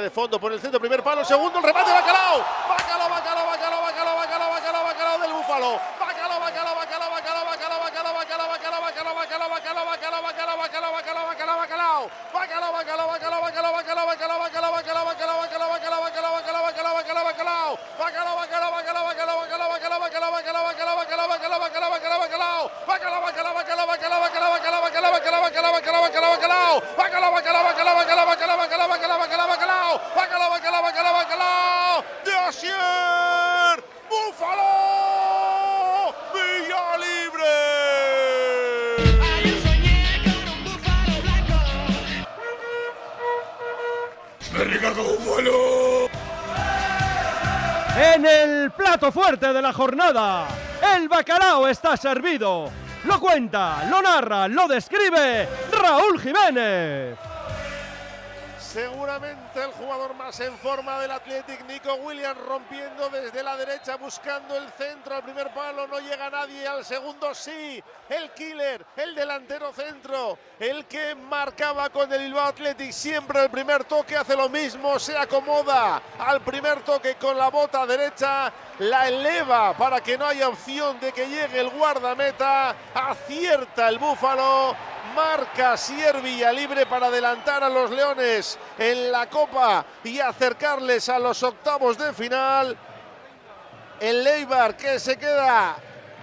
de fondo por el centro, primer palo, segundo, el remate, Bacalao. Bacalao, Bacalao, Bacalao, Bacalao, Bacalao, Bacalao, Bacalao. Bacalao, Bacalao, Bacalao, Bacalao, Bacalao, Bacalao, Bacalao, Bacalao, Bacalao, Bacalao, Bacalao, Bacalao, Bacalao, Bacalao, Bacalao, Bacalao, Bacalao. Bacalao, Bacalao, Bacalao, Bacalao, Bacalao, Bacalao, Bacalao, Bacalao, Bacalao, Bacalao, Bacalao, Bacalao, Bacalao, Bacalao, Bacalao, Bacalao. Bacalao, Bacalao, Bacalao, Bacalao, Bacalao, Bacalao, Bacalao, Bacalao, Bacalao, Bacalao, En el plato fuerte de la jornada, el bacalao está servido. Lo cuenta, lo narra, lo describe Raúl Jiménez. Seguramente el jugador más en forma del Athletic, Nico Williams, rompiendo desde la derecha, buscando el centro. Al primer palo no llega nadie, al segundo sí. El killer, el delantero centro, el que marcaba con el Bilbao Athletic. Siempre el primer toque hace lo mismo, se acomoda al primer toque con la bota derecha, la eleva para que no haya opción de que llegue el guardameta. Acierta el búfalo. Marca Sier Villalibre para adelantar a los Leones en la Copa y acercarles a los octavos de final. El Eibar que se queda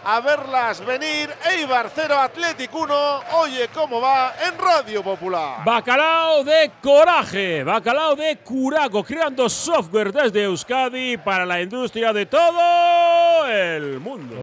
a verlas venir. Eibar 0, Athletic 1. Oye cómo va en Radio Popular. Bacalao de coraje, bacalao de curaco, creando software desde Euskadi para la industria de todo el mundo.